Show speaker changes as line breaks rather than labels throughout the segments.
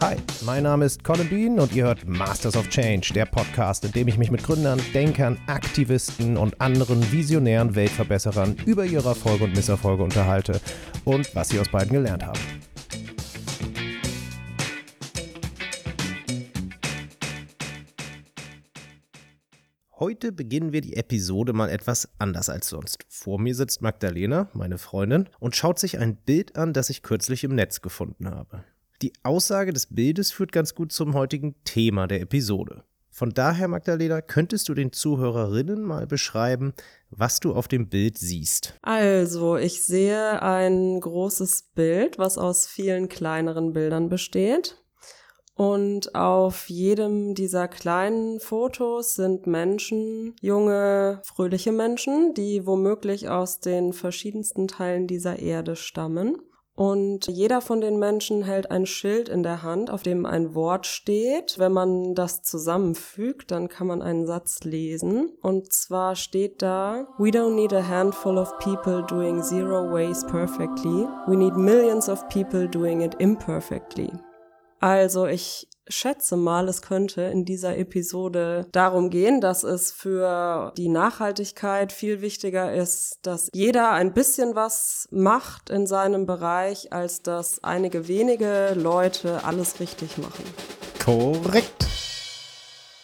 Hi, mein Name ist Colin Bean und ihr hört Masters of Change, der Podcast, in dem ich mich mit Gründern, Denkern, Aktivisten und anderen visionären Weltverbesserern über ihre Erfolge und Misserfolge unterhalte und was sie aus beiden gelernt haben. Heute beginnen wir die Episode mal etwas anders als sonst. Vor mir sitzt Magdalena, meine Freundin, und schaut sich ein Bild an, das ich kürzlich im Netz gefunden habe. Die Aussage des Bildes führt ganz gut zum heutigen Thema der Episode. Von daher, Magdalena, könntest du den Zuhörerinnen mal beschreiben, was du auf dem Bild siehst?
Also, ich sehe ein großes Bild, was aus vielen kleineren Bildern besteht. Und auf jedem dieser kleinen Fotos sind Menschen, junge, fröhliche Menschen, die womöglich aus den verschiedensten Teilen dieser Erde stammen. Und jeder von den Menschen hält ein Schild in der Hand, auf dem ein Wort steht. Wenn man das zusammenfügt, dann kann man einen Satz lesen. Und zwar steht da, We don't need a handful of people doing zero waste perfectly. We need millions of people doing it imperfectly. Also ich schätze mal, es könnte in dieser Episode darum gehen, dass es für die Nachhaltigkeit viel wichtiger ist, dass jeder ein bisschen was macht in seinem Bereich, als dass einige wenige Leute alles richtig machen.
Korrekt.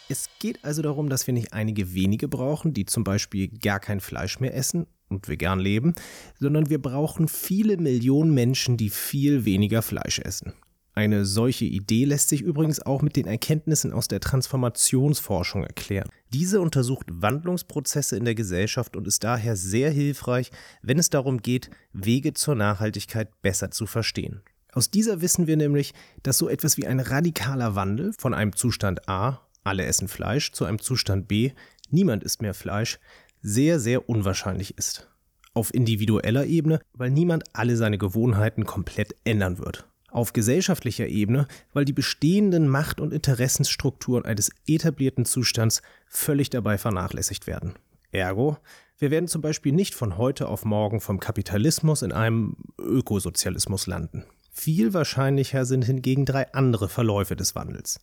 Es geht also darum, dass wir nicht einige wenige brauchen, die zum Beispiel gar kein Fleisch mehr essen und vegan leben, sondern wir brauchen viele Millionen Menschen, die viel weniger Fleisch essen. Eine solche Idee lässt sich übrigens auch mit den Erkenntnissen aus der Transformationsforschung erklären. Diese untersucht Wandlungsprozesse in der Gesellschaft und ist daher sehr hilfreich, wenn es darum geht, Wege zur Nachhaltigkeit besser zu verstehen. Aus dieser wissen wir nämlich, dass so etwas wie ein radikaler Wandel von einem Zustand A, alle essen Fleisch, zu einem Zustand B, niemand isst mehr Fleisch, sehr, sehr unwahrscheinlich ist. Auf individueller Ebene, weil niemand alle seine Gewohnheiten komplett ändern wird auf gesellschaftlicher Ebene, weil die bestehenden Macht- und Interessensstrukturen eines etablierten Zustands völlig dabei vernachlässigt werden. Ergo, wir werden zum Beispiel nicht von heute auf morgen vom Kapitalismus in einem Ökosozialismus landen. Viel wahrscheinlicher sind hingegen drei andere Verläufe des Wandels.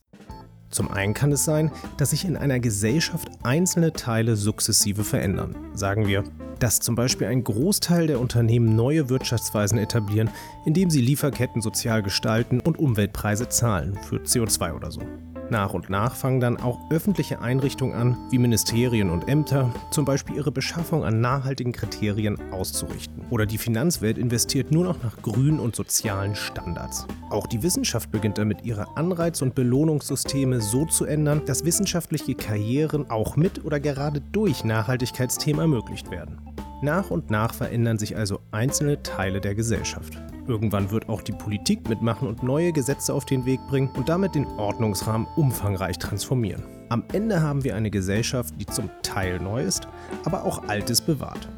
Zum einen kann es sein, dass sich in einer Gesellschaft einzelne Teile sukzessive verändern. Sagen wir, dass zum Beispiel ein Großteil der Unternehmen neue Wirtschaftsweisen etablieren, indem sie Lieferketten sozial gestalten und Umweltpreise zahlen für CO2 oder so. Nach und nach fangen dann auch öffentliche Einrichtungen an, wie Ministerien und Ämter, zum Beispiel ihre Beschaffung an nachhaltigen Kriterien auszurichten. Oder die Finanzwelt investiert nur noch nach grünen und sozialen Standards. Auch die Wissenschaft beginnt damit, ihre Anreiz- und Belohnungssysteme so zu ändern, dass wissenschaftliche Karrieren auch mit oder gerade durch Nachhaltigkeitsthemen ermöglicht werden. Nach und nach verändern sich also einzelne Teile der Gesellschaft. Irgendwann wird auch die Politik mitmachen und neue Gesetze auf den Weg bringen und damit den Ordnungsrahmen umfangreich transformieren. Am Ende haben wir eine Gesellschaft, die zum Teil neu ist, aber auch Altes bewahrt.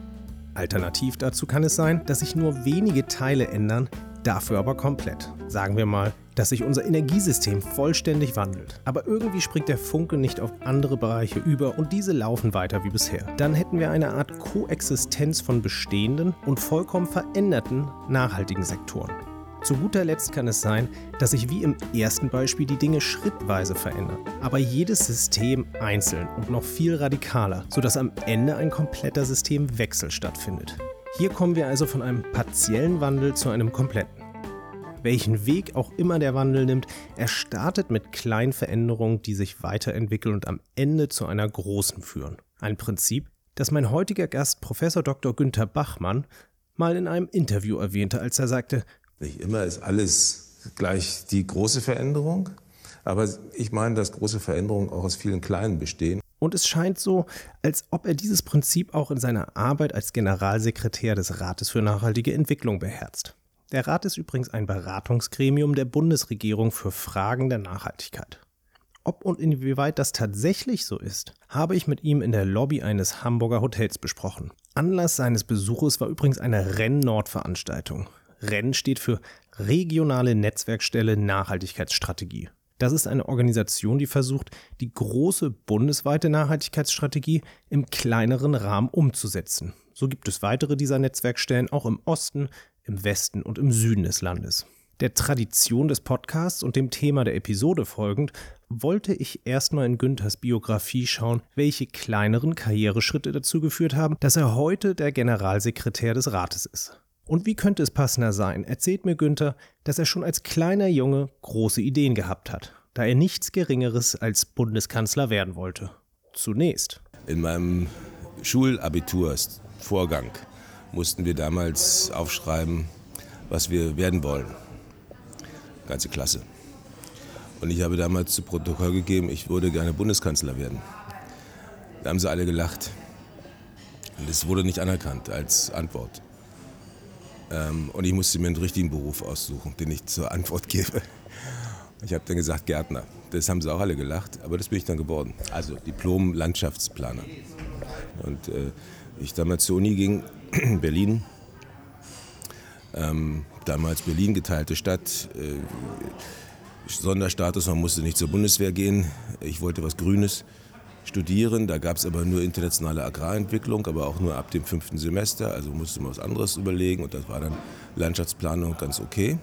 Alternativ dazu kann es sein, dass sich nur wenige Teile ändern, dafür aber komplett. Sagen wir mal, dass sich unser Energiesystem vollständig wandelt. Aber irgendwie springt der Funke nicht auf andere Bereiche über und diese laufen weiter wie bisher. Dann hätten wir eine Art Koexistenz von bestehenden und vollkommen veränderten nachhaltigen Sektoren. Zu guter Letzt kann es sein, dass sich wie im ersten Beispiel die Dinge schrittweise verändern, aber jedes System einzeln und noch viel radikaler, sodass am Ende ein kompletter Systemwechsel stattfindet. Hier kommen wir also von einem partiellen Wandel zu einem kompletten. Welchen Weg auch immer der Wandel nimmt, er startet mit kleinen Veränderungen, die sich weiterentwickeln und am Ende zu einer großen führen. Ein Prinzip, das mein heutiger Gast Professor Dr. Günther Bachmann mal in einem Interview erwähnte, als er sagte,
nicht immer ist alles gleich die große Veränderung, aber ich meine, dass große Veränderungen auch aus vielen kleinen bestehen.
Und es scheint so, als ob er dieses Prinzip auch in seiner Arbeit als Generalsekretär des Rates für nachhaltige Entwicklung beherzt. Der Rat ist übrigens ein Beratungsgremium der Bundesregierung für Fragen der Nachhaltigkeit. Ob und inwieweit das tatsächlich so ist, habe ich mit ihm in der Lobby eines Hamburger Hotels besprochen. Anlass seines Besuches war übrigens eine Renn-Nord-Veranstaltung. REN steht für Regionale Netzwerkstelle Nachhaltigkeitsstrategie. Das ist eine Organisation, die versucht, die große bundesweite Nachhaltigkeitsstrategie im kleineren Rahmen umzusetzen. So gibt es weitere dieser Netzwerkstellen auch im Osten, im Westen und im Süden des Landes. Der Tradition des Podcasts und dem Thema der Episode folgend wollte ich erstmal in Günthers Biografie schauen, welche kleineren Karriereschritte dazu geführt haben, dass er heute der Generalsekretär des Rates ist. Und wie könnte es passender sein, erzählt mir Günther, dass er schon als kleiner Junge große Ideen gehabt hat, da er nichts Geringeres als Bundeskanzler werden wollte. Zunächst.
In meinem Schulabitursvorgang mussten wir damals aufschreiben, was wir werden wollen. Ganze Klasse. Und ich habe damals zu Protokoll gegeben, ich würde gerne Bundeskanzler werden. Da haben sie alle gelacht. Und es wurde nicht anerkannt als Antwort. Ähm, und ich musste mir einen richtigen Beruf aussuchen, den ich zur Antwort gebe. Ich habe dann gesagt Gärtner. Das haben sie auch alle gelacht, aber das bin ich dann geworden. Also Diplom-Landschaftsplaner. Und äh, ich damals zur Uni ging, Berlin, ähm, damals Berlin, geteilte Stadt, äh, Sonderstatus, man musste nicht zur Bundeswehr gehen. Ich wollte was Grünes studieren. Da gab es aber nur internationale Agrarentwicklung, aber auch nur ab dem fünften Semester. Also musste man was anderes überlegen und das war dann Landschaftsplanung ganz okay.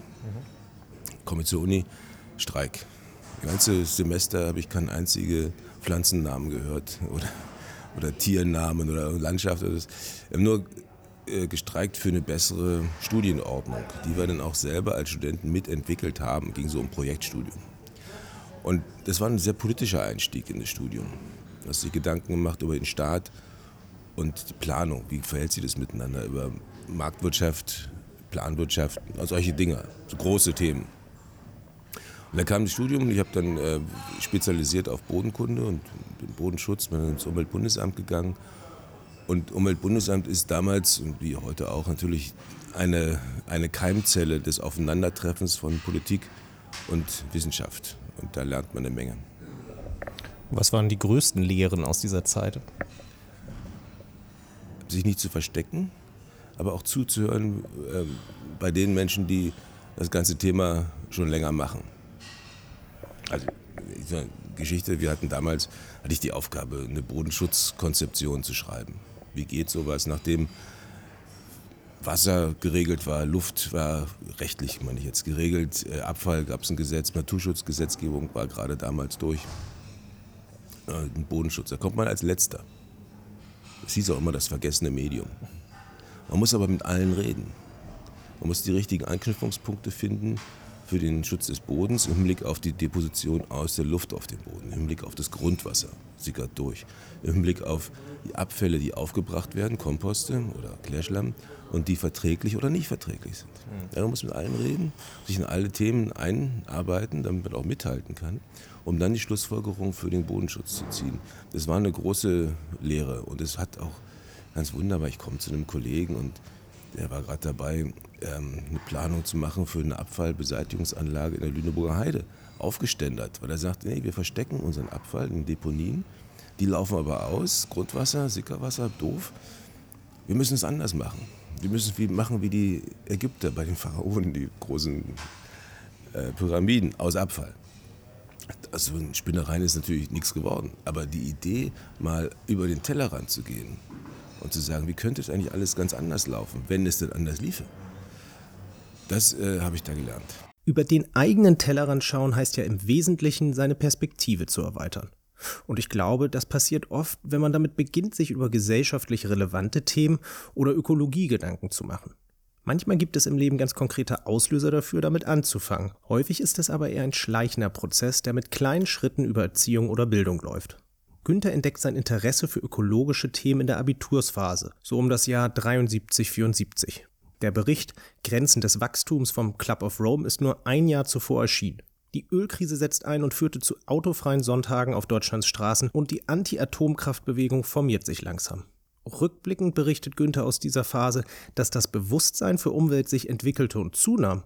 Komme zur Uni, Streik. Das ganze Semester habe ich keinen einzigen Pflanzennamen gehört oder, oder Tiernamen oder Landschaft. Wir haben nur äh, gestreikt für eine bessere Studienordnung, die wir dann auch selber als Studenten mitentwickelt haben. Ging so um Projektstudium. Und das war ein sehr politischer Einstieg in das Studium. Du hast sich Gedanken gemacht über den Staat und die Planung. Wie verhält sich das miteinander? Über Marktwirtschaft, Planwirtschaft, solche Dinge, so große Themen. Und dann kam das Studium und ich habe dann äh, spezialisiert auf Bodenkunde und Bodenschutz, bin ins Umweltbundesamt gegangen und Umweltbundesamt ist damals und wie heute auch natürlich eine, eine Keimzelle des Aufeinandertreffens von Politik und Wissenschaft. Und da lernt man eine Menge.
Was waren die größten Lehren aus dieser Zeit?
Sich nicht zu verstecken, aber auch zuzuhören äh, bei den Menschen, die das ganze Thema schon länger machen. Also Geschichte, wir hatten damals, hatte ich die Aufgabe, eine Bodenschutzkonzeption zu schreiben wie geht sowas, nachdem Wasser geregelt war, Luft war rechtlich, meine ich jetzt, geregelt, äh, Abfall gab es ein Gesetz, Naturschutzgesetzgebung war gerade damals durch, äh, ein Bodenschutz, da kommt man als Letzter. Das hieß auch immer das vergessene Medium. Man muss aber mit allen reden. Man muss die richtigen Anknüpfungspunkte finden für den Schutz des Bodens im Hinblick auf die Deposition aus der Luft auf den Boden, im Hinblick auf das Grundwasser, sickert durch, im Hinblick auf die Abfälle, die aufgebracht werden, Komposte oder Klärschlamm und die verträglich oder nicht verträglich sind. Mhm. Ja, man muss mit allen reden, sich in alle Themen einarbeiten, damit man auch mithalten kann, um dann die Schlussfolgerung für den Bodenschutz zu ziehen. Das war eine große Lehre und es hat auch ganz wunderbar, ich komme zu einem Kollegen und der war gerade dabei, ähm, eine Planung zu machen für eine Abfallbeseitigungsanlage in der Lüneburger Heide. Aufgeständert, weil er sagt, nee, wir verstecken unseren Abfall in Deponien, die laufen aber aus, Grundwasser, Sickerwasser, doof. Wir müssen es anders machen. Wir müssen es machen wie die Ägypter bei den Pharaonen, die großen äh, Pyramiden aus Abfall. Also in Spinnereien ist natürlich nichts geworden. Aber die Idee, mal über den Tellerrand zu gehen und zu sagen, wie könnte es eigentlich alles ganz anders laufen, wenn es denn anders liefe. Das äh, habe ich da gelernt.
Über den eigenen Tellerrand schauen heißt ja im Wesentlichen, seine Perspektive zu erweitern. Und ich glaube, das passiert oft, wenn man damit beginnt, sich über gesellschaftlich relevante Themen oder Ökologie Gedanken zu machen. Manchmal gibt es im Leben ganz konkrete Auslöser dafür, damit anzufangen. Häufig ist es aber eher ein schleichender Prozess, der mit kleinen Schritten über Erziehung oder Bildung läuft. Günther entdeckt sein Interesse für ökologische Themen in der Abitursphase, so um das Jahr 73-74. Der Bericht Grenzen des Wachstums vom Club of Rome ist nur ein Jahr zuvor erschienen. Die Ölkrise setzt ein und führte zu autofreien Sonntagen auf Deutschlands Straßen und die Anti-Atomkraftbewegung formiert sich langsam. Rückblickend berichtet Günther aus dieser Phase, dass das Bewusstsein für Umwelt sich entwickelte und zunahm,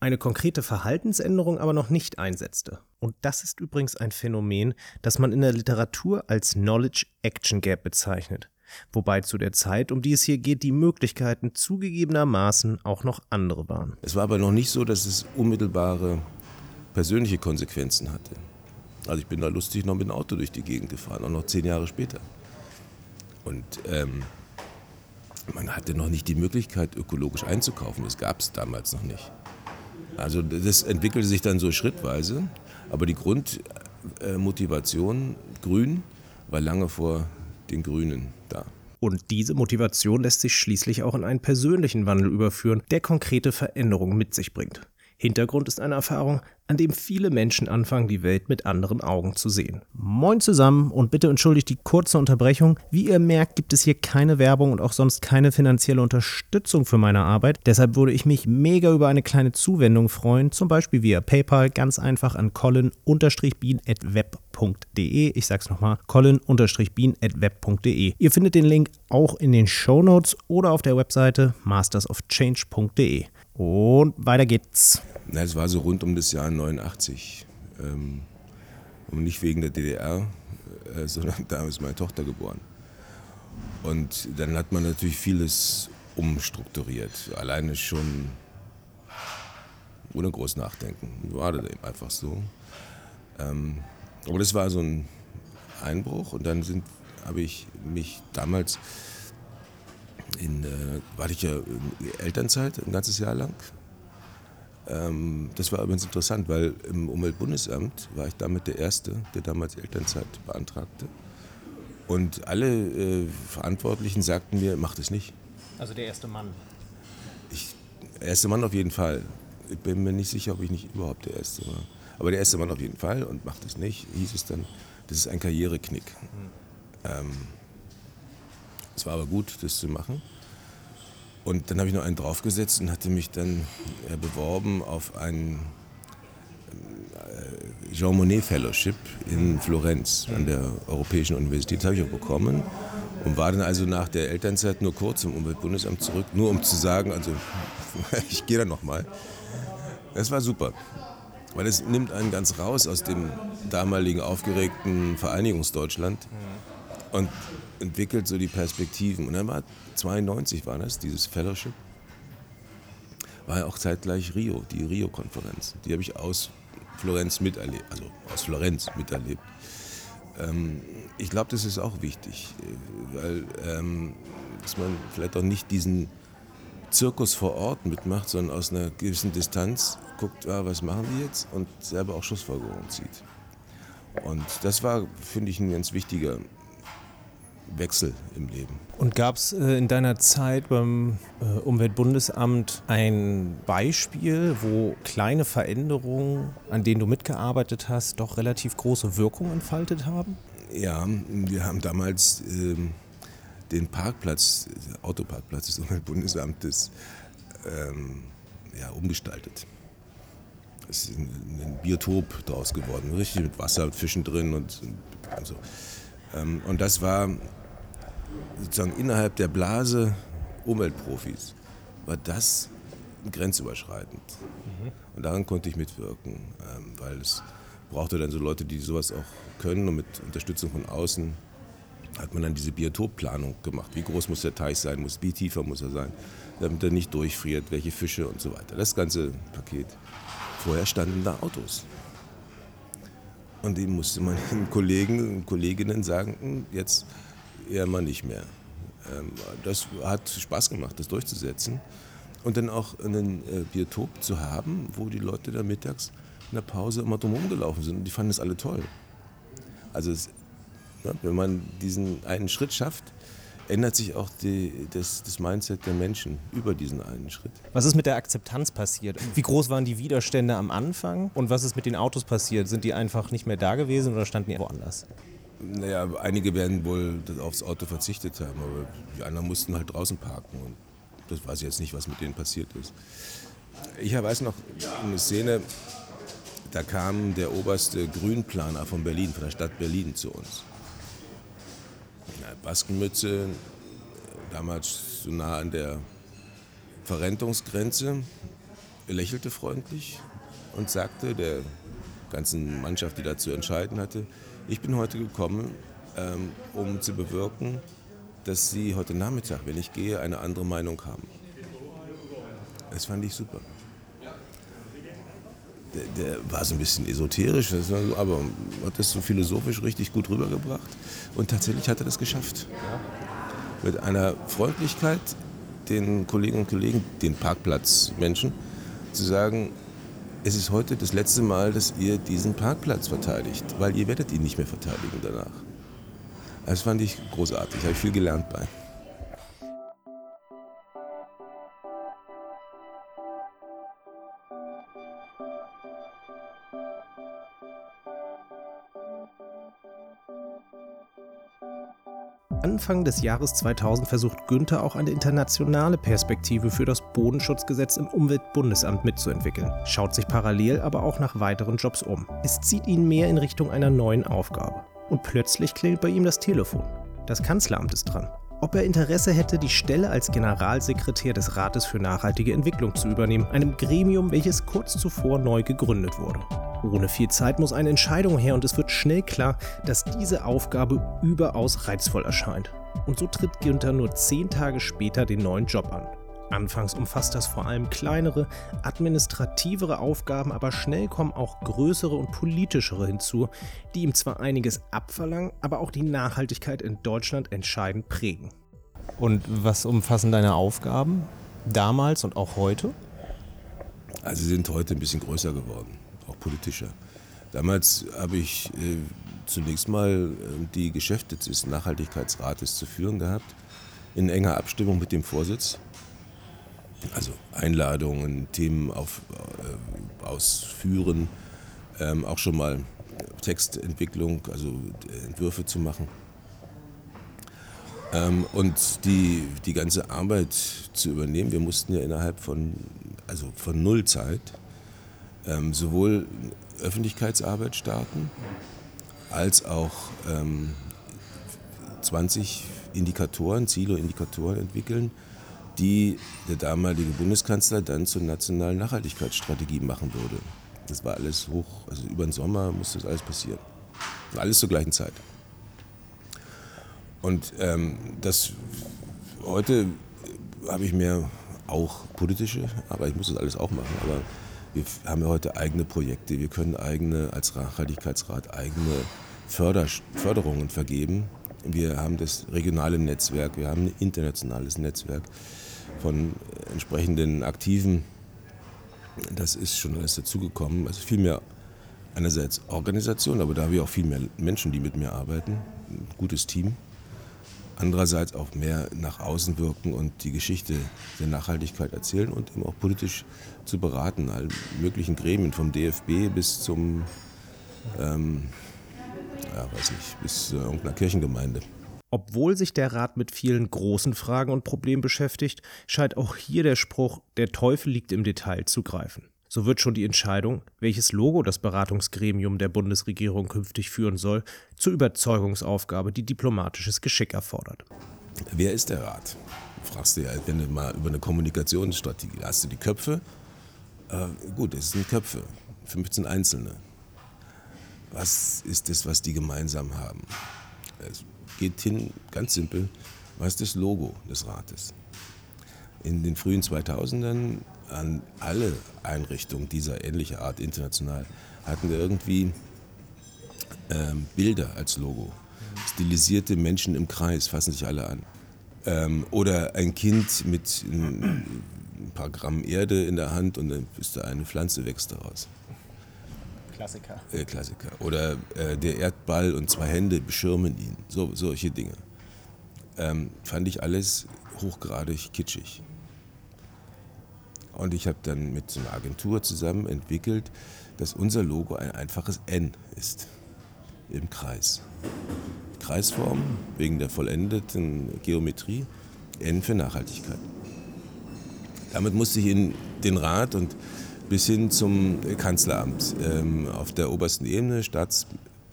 eine konkrete Verhaltensänderung aber noch nicht einsetzte. Und das ist übrigens ein Phänomen, das man in der Literatur als Knowledge Action Gap bezeichnet. Wobei zu der Zeit, um die es hier geht, die Möglichkeiten zugegebenermaßen auch noch andere waren.
Es war aber noch nicht so, dass es unmittelbare persönliche Konsequenzen hatte. Also ich bin da lustig noch mit dem Auto durch die Gegend gefahren, auch noch zehn Jahre später. Und ähm, man hatte noch nicht die Möglichkeit, ökologisch einzukaufen. Das gab es damals noch nicht. Also das entwickelte sich dann so schrittweise, aber die Grundmotivation Grün war lange vor den Grünen da.
Und diese Motivation lässt sich schließlich auch in einen persönlichen Wandel überführen, der konkrete Veränderungen mit sich bringt. Hintergrund ist eine Erfahrung, an dem viele Menschen anfangen, die Welt mit anderen Augen zu sehen. Moin zusammen und bitte entschuldigt die kurze Unterbrechung. Wie ihr merkt, gibt es hier keine Werbung und auch sonst keine finanzielle Unterstützung für meine Arbeit. Deshalb würde ich mich mega über eine kleine Zuwendung freuen, zum Beispiel via PayPal, ganz einfach an colin-bean.web.de. Ich sag's nochmal, colin-bean.web.de. Ihr findet den Link auch in den Show Notes oder auf der Webseite mastersofchange.de. Und weiter geht's.
Na, es war so rund um das Jahr 89. Ähm, und nicht wegen der DDR, äh, sondern da ist meine Tochter geboren. Und dann hat man natürlich vieles umstrukturiert. Alleine schon ohne groß nachdenken. War das eben einfach so. Ähm, aber das war so ein Einbruch und dann habe ich mich damals in, äh, war ich ja in Elternzeit ein ganzes Jahr lang. Ähm, das war übrigens interessant, weil im Umweltbundesamt war ich damit der Erste, der damals Elternzeit beantragte. Und alle äh, Verantwortlichen sagten mir, mach das nicht.
Also der erste Mann.
Ich, erste Mann auf jeden Fall. Ich bin mir nicht sicher, ob ich nicht überhaupt der Erste war. Aber der erste Mann auf jeden Fall und macht das nicht, hieß es dann, das ist ein Karriereknick. Mhm. Ähm, es war aber gut, das zu machen. Und dann habe ich noch einen draufgesetzt und hatte mich dann äh, beworben auf ein äh, Jean Monnet Fellowship in Florenz an der Europäischen Universität. Das habe ich auch bekommen und war dann also nach der Elternzeit nur kurz im Umweltbundesamt zurück, nur um zu sagen, also ich gehe da nochmal. Das war super, weil es nimmt einen ganz raus aus dem damaligen aufgeregten Vereinigungsdeutschland und entwickelt so die Perspektiven. Und dann war 92 war das, dieses Fellowship, war ja auch zeitgleich Rio, die Rio-Konferenz. Die habe ich aus Florenz miterlebt, also aus Florenz miterlebt. Ähm, ich glaube, das ist auch wichtig, äh, weil ähm, dass man vielleicht auch nicht diesen Zirkus vor Ort mitmacht, sondern aus einer gewissen Distanz guckt, ah, was machen die jetzt und selber auch Schlussfolgerungen zieht. Und das war, finde ich, ein ganz wichtiger Wechsel im Leben.
Und gab es äh, in deiner Zeit beim äh, Umweltbundesamt ein Beispiel, wo kleine Veränderungen, an denen du mitgearbeitet hast, doch relativ große Wirkung entfaltet haben?
Ja, wir haben damals ähm, den Parkplatz, Autoparkplatz des Umweltbundesamtes ähm, ja, umgestaltet. Es ist ein, ein Biotop daraus geworden, richtig mit Wasser, und Fischen drin und, und so. Ähm, und das war sozusagen innerhalb der Blase Umweltprofis war das grenzüberschreitend. Mhm. Und daran konnte ich mitwirken, ähm, weil es brauchte dann so Leute, die sowas auch können und mit Unterstützung von außen hat man dann diese Biotopplanung gemacht. Wie groß muss der Teich sein, muss, wie tiefer muss er sein, damit er nicht durchfriert, welche Fische und so weiter. Das ganze Paket. Vorher standen da Autos. Und dem musste man den Kollegen und Kolleginnen sagen, hm, jetzt eher mal nicht mehr. Ähm, das hat Spaß gemacht, das durchzusetzen. Und dann auch einen äh, Biotop zu haben, wo die Leute da mittags in der Pause immer drumherum gelaufen sind und die fanden das alle toll. Also es, ja, wenn man diesen einen Schritt schafft, ändert sich auch die, das, das Mindset der Menschen über diesen einen Schritt.
Was ist mit der Akzeptanz passiert? Wie groß waren die Widerstände am Anfang und was ist mit den Autos passiert? Sind die einfach nicht mehr da gewesen oder standen die woanders?
Naja, einige werden wohl aufs Auto verzichtet haben, aber die anderen mussten halt draußen parken. Und das weiß ich jetzt nicht, was mit denen passiert ist. Ich weiß noch eine Szene, da kam der oberste Grünplaner von Berlin, von der Stadt Berlin zu uns. Baskenmütze, damals so nah an der Verrentungsgrenze, er lächelte freundlich und sagte der ganzen Mannschaft, die da zu entscheiden hatte, ich bin heute gekommen, ähm, um zu bewirken, dass Sie heute Nachmittag, wenn ich gehe, eine andere Meinung haben. Das fand ich super. Der, der war so ein bisschen esoterisch, aber hat das so philosophisch richtig gut rübergebracht. Und tatsächlich hat er das geschafft. Mit einer Freundlichkeit den Kolleginnen und Kollegen, den Parkplatzmenschen, zu sagen, es ist heute das letzte Mal, dass ihr diesen Parkplatz verteidigt, weil ihr werdet ihn nicht mehr verteidigen danach. Das fand ich großartig, habe ich viel gelernt bei.
Anfang des Jahres 2000 versucht Günther auch eine internationale Perspektive für das Bodenschutzgesetz im Umweltbundesamt mitzuentwickeln, schaut sich parallel aber auch nach weiteren Jobs um. Es zieht ihn mehr in Richtung einer neuen Aufgabe. Und plötzlich klingelt bei ihm das Telefon. Das Kanzleramt ist dran. Ob er Interesse hätte, die Stelle als Generalsekretär des Rates für nachhaltige Entwicklung zu übernehmen, einem Gremium, welches kurz zuvor neu gegründet wurde. Ohne viel Zeit muss eine Entscheidung her und es wird schnell klar, dass diese Aufgabe überaus reizvoll erscheint. Und so tritt Günther nur zehn Tage später den neuen Job an. Anfangs umfasst das vor allem kleinere, administrativere Aufgaben, aber schnell kommen auch größere und politischere hinzu, die ihm zwar einiges abverlangen, aber auch die Nachhaltigkeit in Deutschland entscheidend prägen. Und was umfassen deine Aufgaben damals und auch heute?
Also sie sind heute ein bisschen größer geworden politischer. Damals habe ich äh, zunächst mal äh, die Geschäfte des Nachhaltigkeitsrates zu führen gehabt, in enger Abstimmung mit dem Vorsitz. Also Einladungen, Themen auf, äh, ausführen, ähm, auch schon mal Textentwicklung, also äh, Entwürfe zu machen. Ähm, und die, die ganze Arbeit zu übernehmen, wir mussten ja innerhalb von, also von Nullzeit ähm, sowohl Öffentlichkeitsarbeit starten, als auch ähm, 20 Indikatoren, Ziele und Indikatoren entwickeln, die der damalige Bundeskanzler dann zur nationalen Nachhaltigkeitsstrategie machen würde. Das war alles hoch, also über den Sommer musste das alles passieren. Alles zur gleichen Zeit. Und ähm, das heute habe ich mehr auch politische, aber ich muss das alles auch machen. Aber wir haben ja heute eigene Projekte, wir können eigene, als Nachhaltigkeitsrat eigene Förder, Förderungen vergeben. Wir haben das regionale Netzwerk, wir haben ein internationales Netzwerk von entsprechenden Aktiven. Das ist schon alles dazugekommen. Also viel mehr einerseits Organisation, aber da haben wir auch viel mehr Menschen, die mit mir arbeiten. Ein gutes Team andererseits auch mehr nach außen wirken und die Geschichte der Nachhaltigkeit erzählen und eben auch politisch zu beraten, allen möglichen Gremien, vom DFB bis zum, ähm, ja, weiß nicht, bis zu irgendeiner Kirchengemeinde.
Obwohl sich der Rat mit vielen großen Fragen und Problemen beschäftigt, scheint auch hier der Spruch, der Teufel liegt im Detail zu greifen. So wird schon die Entscheidung, welches Logo das Beratungsgremium der Bundesregierung künftig führen soll, zur Überzeugungsaufgabe, die diplomatisches Geschick erfordert.
Wer ist der Rat? Fragst du ja, wenn du mal über eine Kommunikationsstrategie hast du die Köpfe. Äh, gut, es sind Köpfe, 15 Einzelne. Was ist das, was die gemeinsam haben? Es geht hin, ganz simpel, was ist das Logo des Rates? In den frühen 2000ern an alle Einrichtungen dieser ähnlicher Art international hatten wir irgendwie ähm, Bilder als Logo. Stilisierte Menschen im Kreis fassen sich alle an. Ähm, oder ein Kind mit ein, ein paar Gramm Erde in der Hand und dann ist da eine Pflanze wächst daraus.
Klassiker.
Äh, Klassiker. Oder äh, der Erdball und zwei Hände beschirmen ihn. So, solche Dinge. Ähm, fand ich alles hochgradig kitschig. Und ich habe dann mit so einer Agentur zusammen entwickelt, dass unser Logo ein einfaches N ist im Kreis. Kreisform wegen der vollendeten Geometrie, N für Nachhaltigkeit. Damit musste ich in den Rat und bis hin zum Kanzleramt ähm, auf der obersten Ebene, Staats,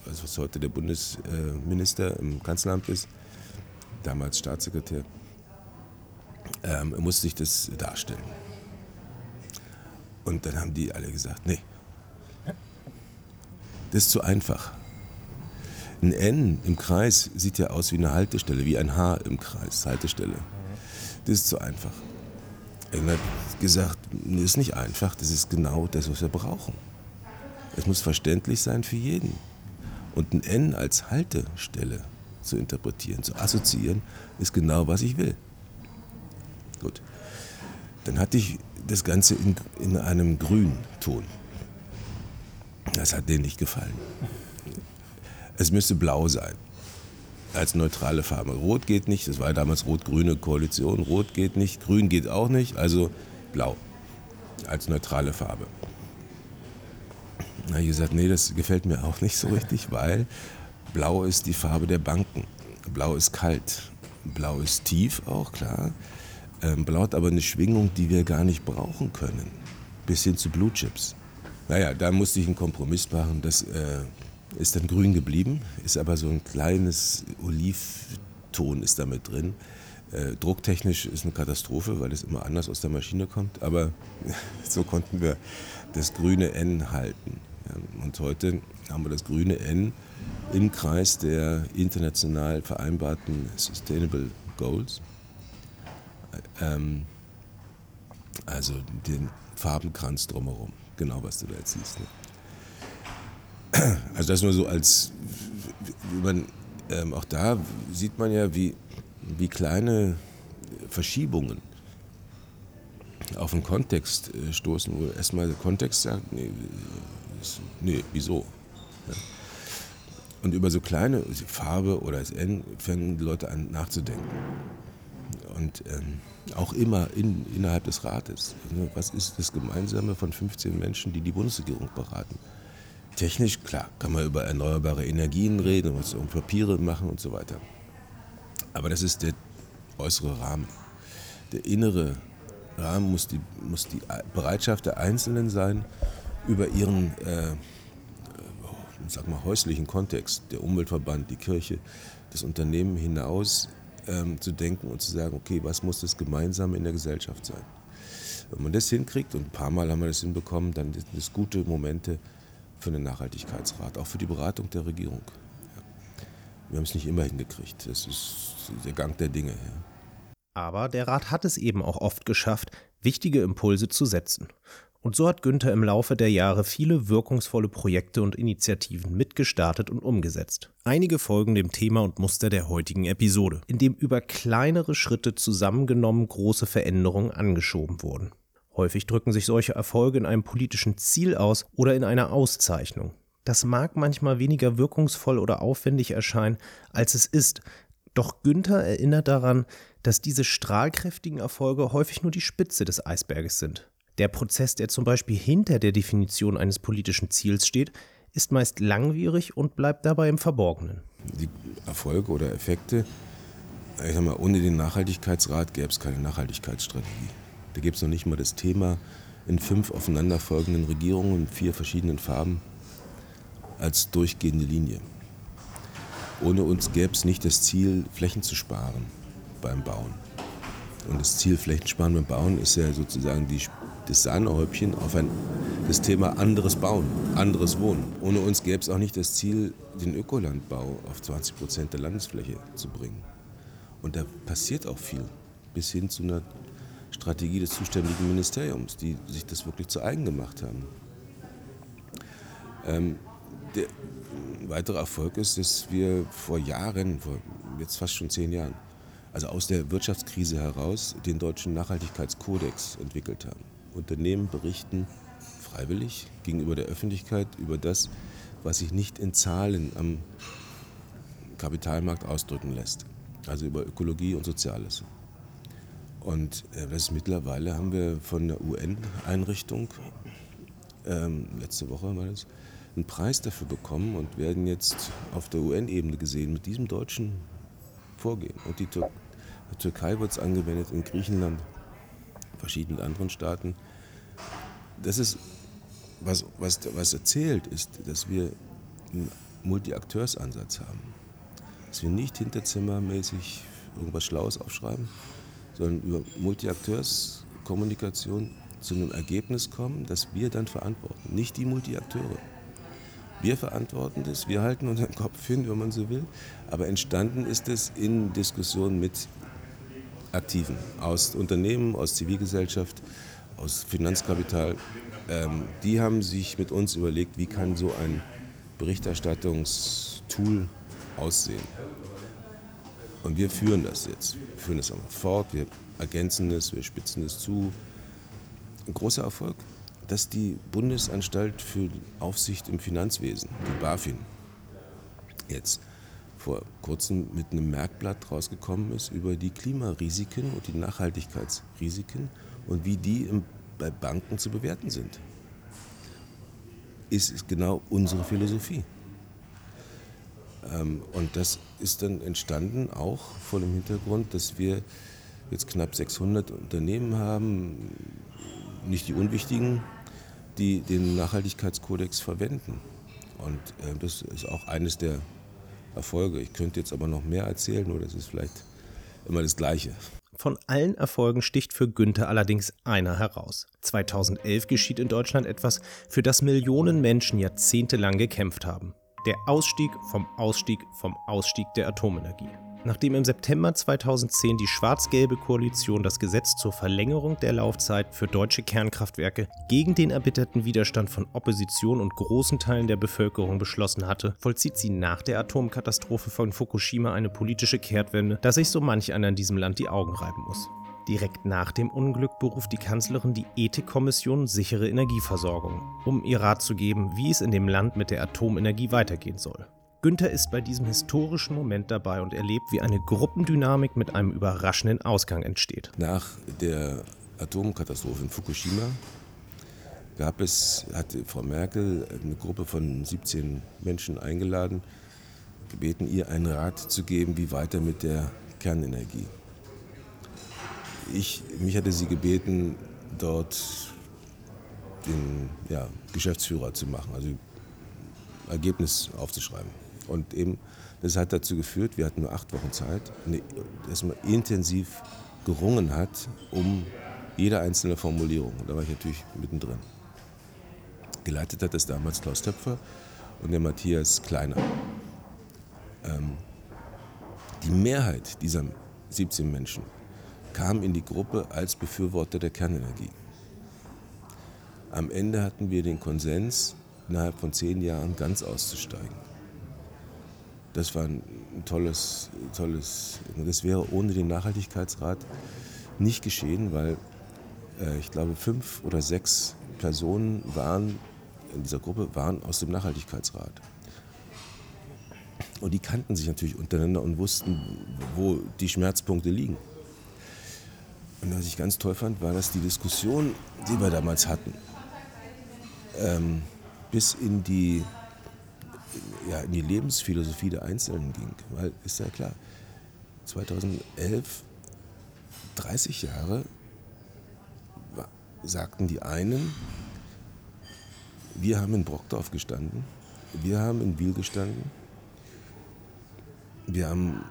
also was heute der Bundesminister im Kanzleramt ist, damals Staatssekretär, ähm, musste ich das darstellen. Und dann haben die alle gesagt, nee, das ist zu einfach. Ein N im Kreis sieht ja aus wie eine Haltestelle, wie ein H im Kreis, Haltestelle. Das ist zu einfach. Er hat gesagt, das ist nicht einfach, das ist genau das, was wir brauchen. Es muss verständlich sein für jeden. Und ein N als Haltestelle zu interpretieren, zu assoziieren, ist genau, was ich will. Gut. Dann hatte ich das Ganze in, in einem Grünton. Das hat denen nicht gefallen. Es müsste blau sein. Als neutrale Farbe. Rot geht nicht, das war damals rot-grüne Koalition. Rot geht nicht, grün geht auch nicht, also blau. Als neutrale Farbe. Na, ich gesagt, nee, das gefällt mir auch nicht so richtig, weil blau ist die Farbe der Banken. Blau ist kalt. Blau ist tief auch, klar. Ähm, blau hat aber eine Schwingung, die wir gar nicht brauchen können. Bis hin zu Blue Chips. Naja, da musste ich einen Kompromiss machen. Das äh, ist dann grün geblieben, ist aber so ein kleines Olivton ist damit drin. Äh, drucktechnisch ist eine Katastrophe, weil es immer anders aus der Maschine kommt. Aber so konnten wir das grüne N halten. Ja, und heute haben wir das grüne N im Kreis der international vereinbarten Sustainable Goals. Ähm, also den Farbenkranz drumherum, genau was du da jetzt siehst. Ne? Also das nur so als, man, ähm, auch da sieht man ja, wie, wie kleine Verschiebungen auf den Kontext äh, stoßen, wo erstmal der Kontext sagt, nee, nee wieso? Ja. Und über so kleine Farbe oder das N fangen die Leute an nachzudenken. Und ähm, auch immer in, innerhalb des Rates. Also was ist das Gemeinsame von 15 Menschen, die die Bundesregierung beraten? Technisch, klar, kann man über erneuerbare Energien reden, was um Papiere machen und so weiter. Aber das ist der äußere Rahmen. Der innere Rahmen muss die, muss die Bereitschaft der Einzelnen sein, über ihren äh, sag mal, häuslichen Kontext, der Umweltverband, die Kirche, das Unternehmen hinaus ähm, zu denken und zu sagen, okay, was muss das Gemeinsame in der Gesellschaft sein? Wenn man das hinkriegt, und ein paar Mal haben wir das hinbekommen, dann sind das gute Momente, für den Nachhaltigkeitsrat, auch für die Beratung der Regierung. Wir haben es nicht immer hingekriegt. Das ist der Gang der Dinge.
Aber der Rat hat es eben auch oft geschafft, wichtige Impulse zu setzen. Und so hat Günther im Laufe der Jahre viele wirkungsvolle Projekte und Initiativen mitgestartet und umgesetzt. Einige folgen dem Thema und Muster der heutigen Episode, in dem über kleinere Schritte zusammengenommen große Veränderungen angeschoben wurden. Häufig drücken sich solche Erfolge in einem politischen Ziel aus oder in einer Auszeichnung. Das mag manchmal weniger wirkungsvoll oder aufwendig erscheinen, als es ist, doch Günther erinnert daran, dass diese strahlkräftigen Erfolge häufig nur die Spitze des Eisberges sind. Der Prozess, der zum Beispiel hinter der Definition eines politischen Ziels steht, ist meist langwierig und bleibt dabei im Verborgenen.
Die Erfolge oder Effekte, ich sag mal, ohne den Nachhaltigkeitsrat gäbe es keine Nachhaltigkeitsstrategie. Da gibt es noch nicht mal das Thema in fünf aufeinanderfolgenden Regierungen in vier verschiedenen Farben als durchgehende Linie. Ohne uns gäbe es nicht das Ziel, Flächen zu sparen beim Bauen. Und das Ziel Flächensparen beim Bauen ist ja sozusagen die, das Sahnehäubchen auf ein, das Thema anderes Bauen, anderes Wohnen. Ohne uns gäbe es auch nicht das Ziel, den Ökolandbau auf 20 Prozent der Landesfläche zu bringen. Und da passiert auch viel, bis hin zu einer Strategie des zuständigen Ministeriums, die sich das wirklich zu eigen gemacht haben. Ähm, der weitere Erfolg ist, dass wir vor Jahren, vor jetzt fast schon zehn Jahren, also aus der Wirtschaftskrise heraus den deutschen Nachhaltigkeitskodex entwickelt haben. Unternehmen berichten freiwillig gegenüber der Öffentlichkeit über das, was sich nicht in Zahlen am Kapitalmarkt ausdrücken lässt. Also über Ökologie und Soziales. Und äh, das mittlerweile haben wir von der UN-Einrichtung, ähm, letzte Woche war das, einen Preis dafür bekommen und werden jetzt auf der UN-Ebene gesehen mit diesem deutschen Vorgehen. Und die Tür Türkei wird es angewendet, in Griechenland, verschiedenen anderen Staaten. Das ist, was, was, was erzählt, ist, dass wir einen Multi-Akteurs-Ansatz haben. Dass wir nicht hinterzimmermäßig irgendwas Schlaues aufschreiben, sondern über Multi-Akteurs-Kommunikation zu einem Ergebnis kommen, das wir dann verantworten, nicht die Multi-Akteure. Wir verantworten das, wir halten unseren Kopf hin, wenn man so will, aber entstanden ist es in Diskussionen mit Aktiven aus Unternehmen, aus Zivilgesellschaft, aus Finanzkapital. Ähm, die haben sich mit uns überlegt, wie kann so ein Berichterstattungstool aussehen. Und wir führen das jetzt. Wir führen das auch fort, wir ergänzen es, wir spitzen es zu. Ein großer Erfolg. dass die Bundesanstalt für Aufsicht im Finanzwesen, die BaFin, jetzt vor kurzem mit einem Merkblatt rausgekommen ist über die Klimarisiken und die Nachhaltigkeitsrisiken und wie die bei Banken zu bewerten sind. Ist genau unsere Philosophie. Ähm, und das ist dann entstanden auch vor dem Hintergrund, dass wir jetzt knapp 600 Unternehmen haben, nicht die unwichtigen, die den Nachhaltigkeitskodex verwenden. Und äh, das ist auch eines der Erfolge. Ich könnte jetzt aber noch mehr erzählen, nur das ist vielleicht immer das Gleiche.
Von allen Erfolgen sticht für Günther allerdings einer heraus. 2011 geschieht in Deutschland etwas, für das Millionen Menschen jahrzehntelang gekämpft haben. Der Ausstieg vom Ausstieg vom Ausstieg der Atomenergie. Nachdem im September 2010 die schwarz-gelbe Koalition das Gesetz zur Verlängerung der Laufzeit für deutsche Kernkraftwerke gegen den erbitterten Widerstand von Opposition und großen Teilen der Bevölkerung beschlossen hatte, vollzieht sie nach der Atomkatastrophe von Fukushima eine politische Kehrtwende, dass sich so manch einer in diesem Land die Augen reiben muss. Direkt nach dem Unglück beruft die Kanzlerin die Ethikkommission Sichere Energieversorgung, um ihr Rat zu geben, wie es in dem Land mit der Atomenergie weitergehen soll. Günther ist bei diesem historischen Moment dabei und erlebt, wie eine Gruppendynamik mit einem überraschenden Ausgang entsteht.
Nach der Atomkatastrophe in Fukushima gab es, hatte Frau Merkel eine Gruppe von 17 Menschen eingeladen, gebeten, ihr einen Rat zu geben, wie weiter mit der Kernenergie. Ich, mich hatte sie gebeten, dort den ja, Geschäftsführer zu machen, also Ergebnis aufzuschreiben. Und eben, das hat dazu geführt, wir hatten nur acht Wochen Zeit, dass man intensiv gerungen hat um jede einzelne Formulierung. Und da war ich natürlich mittendrin. Geleitet hat das damals Klaus Töpfer und der Matthias Kleiner. Ähm, die Mehrheit dieser 17 Menschen kam in die Gruppe als Befürworter der Kernenergie. Am Ende hatten wir den Konsens, innerhalb von zehn Jahren ganz auszusteigen. Das war ein tolles, tolles, das wäre ohne den Nachhaltigkeitsrat nicht geschehen, weil äh, ich glaube fünf oder sechs Personen waren in dieser Gruppe waren aus dem Nachhaltigkeitsrat. Und die kannten sich natürlich untereinander und wussten, wo die Schmerzpunkte liegen. Und was ich ganz toll fand, war, dass die Diskussion, die wir damals hatten, ähm, bis in die ja, in die Lebensphilosophie der Einzelnen ging. Weil, ist ja klar, 2011, 30 Jahre, sagten die einen, wir haben in Brockdorf gestanden, wir haben in Biel gestanden, wir haben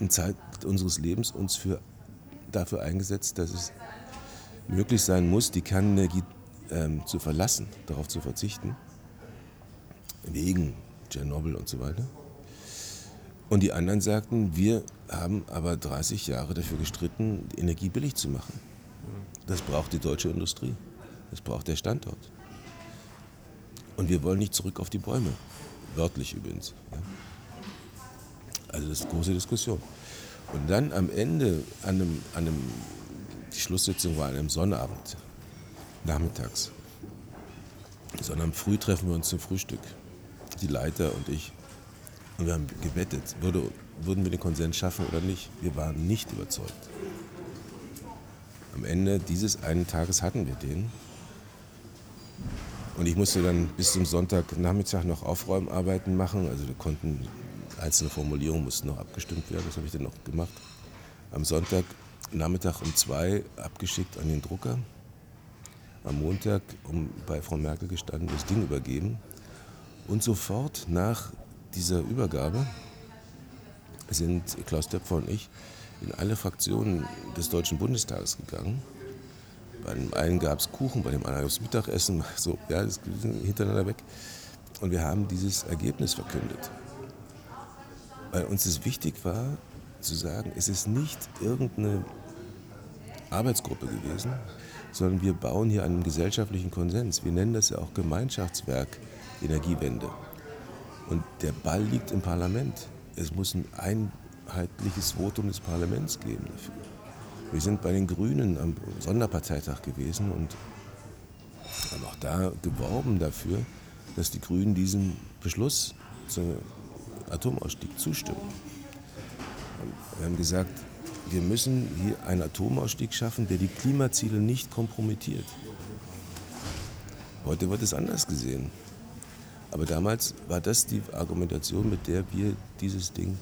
in Zeit unseres Lebens uns für, dafür eingesetzt, dass es möglich sein muss, die Kernenergie ähm, zu verlassen, darauf zu verzichten, wegen Tschernobyl und so weiter. Und die anderen sagten, wir haben aber 30 Jahre dafür gestritten, Energie billig zu machen. Das braucht die deutsche Industrie. Das braucht der Standort. Und wir wollen nicht zurück auf die Bäume. Wörtlich übrigens. Also das ist eine große Diskussion. Und dann am Ende, an einem, an einem, die Schlusssitzung war an einem Sonnabend, nachmittags. Sondern früh treffen wir uns zum Frühstück die Leiter und ich. Und wir haben gewettet, würde, würden wir den Konsens schaffen oder nicht. Wir waren nicht überzeugt. Am Ende dieses einen Tages hatten wir den. Und ich musste dann bis zum Sonntagnachmittag noch Aufräumarbeiten machen. Also wir konnten einzelne Formulierungen mussten noch abgestimmt werden. Das habe ich dann noch gemacht. Am Sonntagnachmittag um zwei abgeschickt an den Drucker. Am Montag um bei Frau Merkel gestanden, das Ding übergeben. Und sofort nach dieser Übergabe sind Klaus Töpfer und ich in alle Fraktionen des Deutschen Bundestages gegangen. Bei dem einen gab es Kuchen, bei dem anderen gab es Mittagessen, so, ja, das sind hintereinander weg. Und wir haben dieses Ergebnis verkündet. Weil uns es wichtig war, zu sagen, es ist nicht irgendeine Arbeitsgruppe gewesen, sondern wir bauen hier einen gesellschaftlichen Konsens. Wir nennen das ja auch Gemeinschaftswerk Energiewende. Und der Ball liegt im Parlament. Es muss ein einheitliches Votum des Parlaments geben dafür. Wir sind bei den Grünen am Sonderparteitag gewesen und haben auch da geworben dafür, dass die Grünen diesem Beschluss zum Atomausstieg zustimmen. Wir haben gesagt, wir müssen hier einen Atomausstieg schaffen, der die Klimaziele nicht kompromittiert. Heute wird es anders gesehen. Aber damals war das die Argumentation, mit der wir dieses Ding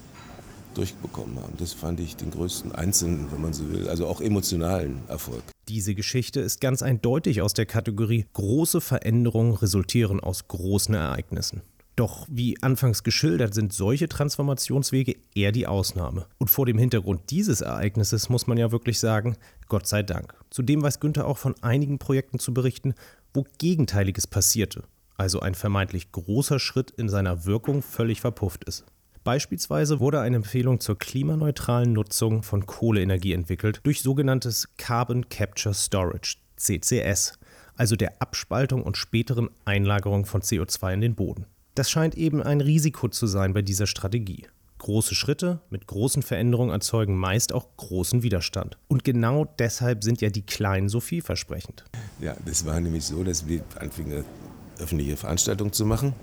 durchbekommen haben. Das fand ich den größten einzelnen, wenn man so will, also auch emotionalen Erfolg.
Diese Geschichte ist ganz eindeutig aus der Kategorie große Veränderungen resultieren aus großen Ereignissen. Doch wie anfangs geschildert sind solche Transformationswege eher die Ausnahme. Und vor dem Hintergrund dieses Ereignisses muss man ja wirklich sagen, Gott sei Dank. Zudem weiß Günther auch von einigen Projekten zu berichten, wo Gegenteiliges passierte, also ein vermeintlich großer Schritt in seiner Wirkung völlig verpufft ist. Beispielsweise wurde eine Empfehlung zur klimaneutralen Nutzung von Kohleenergie entwickelt durch sogenanntes Carbon Capture Storage, CCS, also der Abspaltung und späteren Einlagerung von CO2 in den Boden. Das scheint eben ein Risiko zu sein bei dieser Strategie. Große Schritte mit großen Veränderungen erzeugen meist auch großen Widerstand. Und genau deshalb sind ja die Kleinen so vielversprechend.
Ja, das war nämlich so, dass wir anfingen, öffentliche Veranstaltungen zu machen.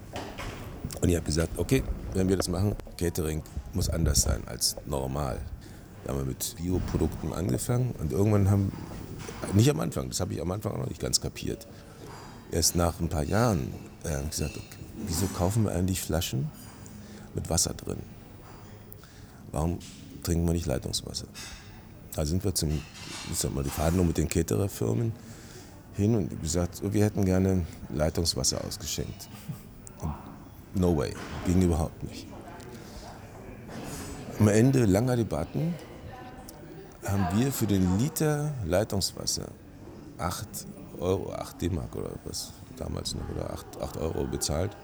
Und ich habe gesagt, okay, wenn wir das machen, Catering muss anders sein als normal. Da haben wir mit Bioprodukten angefangen und irgendwann haben, nicht am Anfang, das habe ich am Anfang auch noch nicht ganz kapiert, erst nach ein paar Jahren äh, gesagt, okay, wieso kaufen wir eigentlich Flaschen mit Wasser drin? Warum trinken wir nicht Leitungswasser? Da sind wir zum, ich sag mal, die Verhandlung mit den Catererfirmen hin und gesagt, wir hätten gerne Leitungswasser ausgeschenkt. no way, ging überhaupt nicht. Am Ende langer Debatten haben wir für den Liter Leitungswasser 8 Euro, 8 D-Mark oder was damals noch, oder 8, 8 Euro bezahlt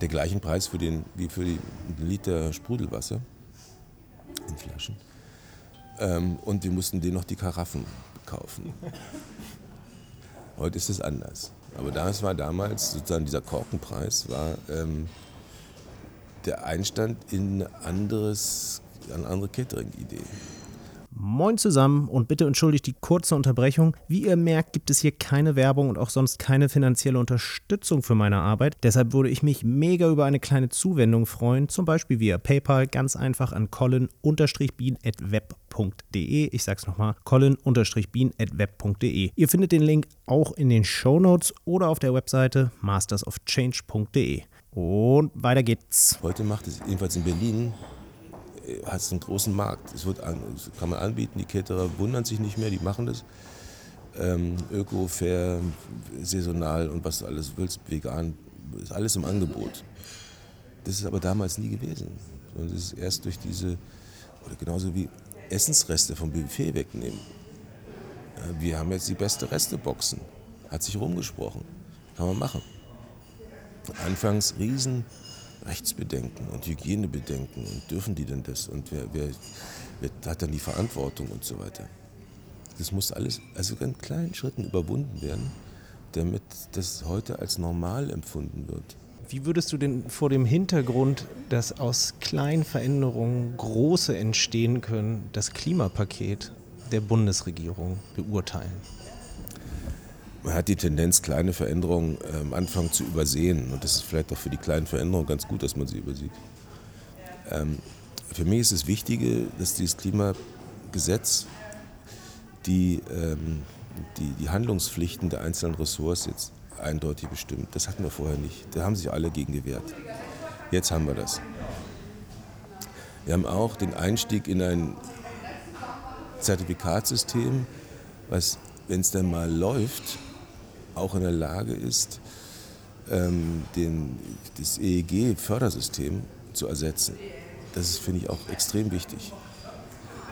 der gleichen Preis für den, wie für die Liter Sprudelwasser in Flaschen. Ähm, und wir mussten denen noch die Karaffen kaufen. Heute ist es anders. Aber das war damals, sozusagen dieser Korkenpreis, war ähm, der Einstand in anderes, eine andere Catering-Idee.
Moin zusammen und bitte entschuldigt die kurze Unterbrechung. Wie ihr merkt, gibt es hier keine Werbung und auch sonst keine finanzielle Unterstützung für meine Arbeit. Deshalb würde ich mich mega über eine kleine Zuwendung freuen, zum Beispiel via PayPal, ganz einfach an colin-bean.web.de. Ich sag's nochmal, colin-bean.web.de. Ihr findet den Link auch in den Show Notes oder auf der Webseite mastersofchange.de. Und weiter geht's.
Heute macht es jedenfalls in Berlin hat es einen großen Markt. Es wird an, kann man anbieten, die Caterer wundern sich nicht mehr, die machen das. Ähm, Öko, fair, saisonal und was du alles willst, vegan, ist alles im Angebot. Das ist aber damals nie gewesen. Und das ist erst durch diese, oder genauso wie Essensreste vom Buffet wegnehmen. Wir haben jetzt die beste Resteboxen. Hat sich rumgesprochen. Kann man machen. Anfangs riesen Rechtsbedenken und Hygienebedenken und dürfen die denn das und wer, wer, wer hat dann die Verantwortung und so weiter. Das muss alles, also in kleinen Schritten überwunden werden, damit das heute als normal empfunden wird.
Wie würdest du denn vor dem Hintergrund, dass aus kleinen Veränderungen große entstehen können, das Klimapaket der Bundesregierung beurteilen?
Man hat die Tendenz, kleine Veränderungen am ähm, Anfang zu übersehen. Und das ist vielleicht auch für die kleinen Veränderungen ganz gut, dass man sie übersieht. Ähm, für mich ist es Wichtige, dass dieses Klimagesetz die, ähm, die, die Handlungspflichten der einzelnen Ressorts jetzt eindeutig bestimmt. Das hatten wir vorher nicht. Da haben sich alle gegen gewehrt. Jetzt haben wir das. Wir haben auch den Einstieg in ein Zertifikatssystem, was, wenn es dann mal läuft, auch in der Lage ist, ähm, den, das EEG-Fördersystem zu ersetzen. Das finde ich, auch extrem wichtig.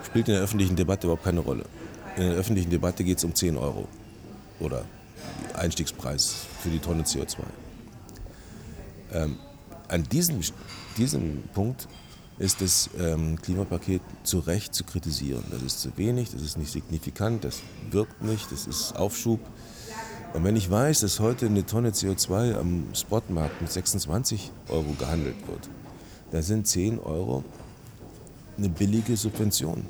Spielt in der öffentlichen Debatte überhaupt keine Rolle. In der öffentlichen Debatte geht es um 10 Euro oder Einstiegspreis für die Tonne CO2. Ähm, an diesem, diesem Punkt ist das ähm, Klimapaket zu Recht zu kritisieren. Das ist zu wenig, das ist nicht signifikant, das wirkt nicht, das ist Aufschub. Und wenn ich weiß, dass heute eine Tonne CO2 am Spotmarkt mit 26 Euro gehandelt wird, da sind 10 Euro eine billige Subvention.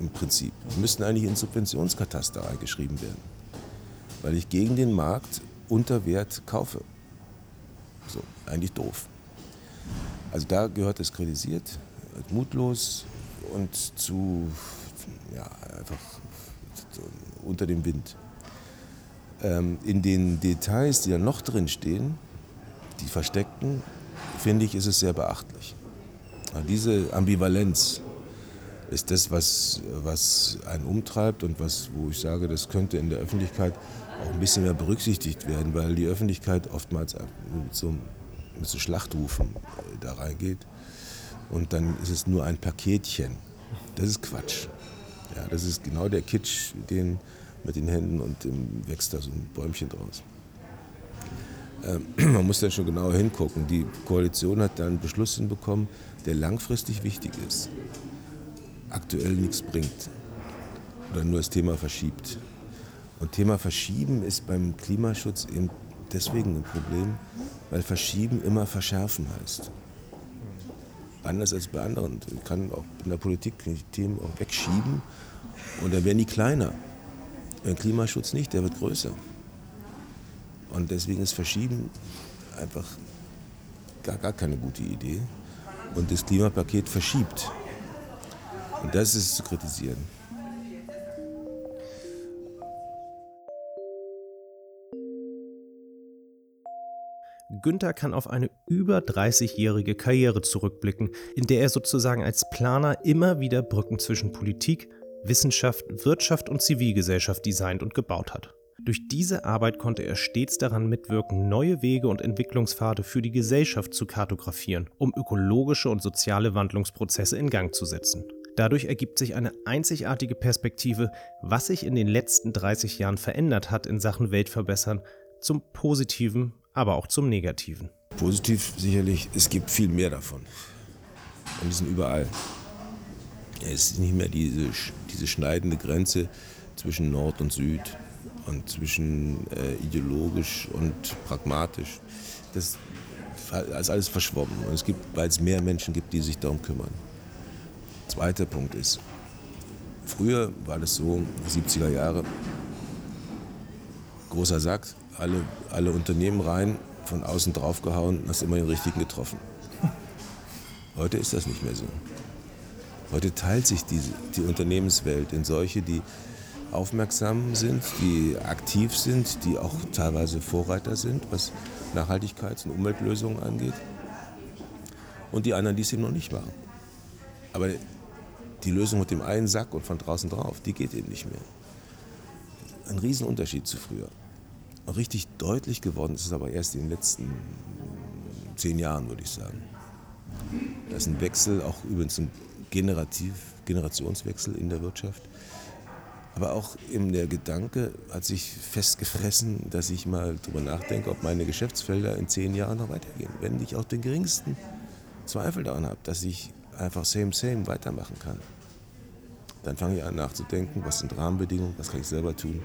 Im Prinzip. Die müssten eigentlich in Subventionskataster eingeschrieben werden. weil ich gegen den Markt unter Wert kaufe. So, eigentlich doof. Also da gehört es kritisiert, mutlos und zu, ja, einfach unter dem Wind. Ähm, in den Details, die da noch drin stehen, die versteckten, finde ich, ist es sehr beachtlich. Diese Ambivalenz ist das, was, was einen umtreibt und was, wo ich sage, das könnte in der Öffentlichkeit auch ein bisschen mehr berücksichtigt werden, weil die Öffentlichkeit oftmals mit so, mit so Schlachtrufen äh, da reingeht und dann ist es nur ein Paketchen. Das ist Quatsch. Ja, das ist genau der Kitsch, den mit den Händen und dann wächst da so ein Bäumchen draus. Ähm, man muss dann schon genauer hingucken. Die Koalition hat dann einen Beschluss hinbekommen, der langfristig wichtig ist, aktuell nichts bringt oder nur das Thema verschiebt. Und Thema Verschieben ist beim Klimaschutz eben deswegen ein Problem, weil Verschieben immer verschärfen heißt. Anders als bei anderen. Ich kann auch in der Politik Themen auch wegschieben und dann werden die kleiner. Der Klimaschutz nicht, der wird größer. Und deswegen ist Verschieben einfach gar, gar keine gute Idee. Und das Klimapaket verschiebt. Und das ist zu kritisieren.
Günther kann auf eine über 30-jährige Karriere zurückblicken, in der er sozusagen als Planer immer wieder Brücken zwischen Politik, Wissenschaft, Wirtschaft und Zivilgesellschaft designt und gebaut hat. Durch diese Arbeit konnte er stets daran mitwirken, neue Wege und Entwicklungspfade für die Gesellschaft zu kartografieren, um ökologische und soziale Wandlungsprozesse in Gang zu setzen. Dadurch ergibt sich eine einzigartige Perspektive, was sich in den letzten 30 Jahren verändert hat in Sachen Weltverbessern, zum Positiven, aber auch zum Negativen.
Positiv sicherlich, es gibt viel mehr davon. Und die sind überall. Es ist nicht mehr diese, diese schneidende Grenze zwischen Nord und Süd und zwischen äh, ideologisch und pragmatisch. Das ist alles verschwommen. Und es gibt, weil es mehr Menschen gibt, die sich darum kümmern. Zweiter Punkt ist, früher war das so, 70er Jahre, großer Sack, alle, alle Unternehmen rein, von außen draufgehauen, hast immer den richtigen getroffen. Heute ist das nicht mehr so. Heute teilt sich die, die Unternehmenswelt in solche, die aufmerksam sind, die aktiv sind, die auch teilweise Vorreiter sind, was Nachhaltigkeits- und Umweltlösungen angeht. Und die anderen, die es eben noch nicht machen. Aber die Lösung mit dem einen Sack und von draußen drauf, die geht eben nicht mehr. Ein Riesenunterschied zu früher. Richtig deutlich geworden ist es aber erst in den letzten zehn Jahren, würde ich sagen. Da ist ein Wechsel, auch übrigens ein Generativ, Generationswechsel in der Wirtschaft. Aber auch eben der Gedanke hat sich festgefressen, dass ich mal darüber nachdenke, ob meine Geschäftsfelder in zehn Jahren noch weitergehen. Wenn ich auch den geringsten Zweifel daran habe, dass ich einfach same, same weitermachen kann, dann fange ich an nachzudenken, was sind Rahmenbedingungen, was kann ich selber tun,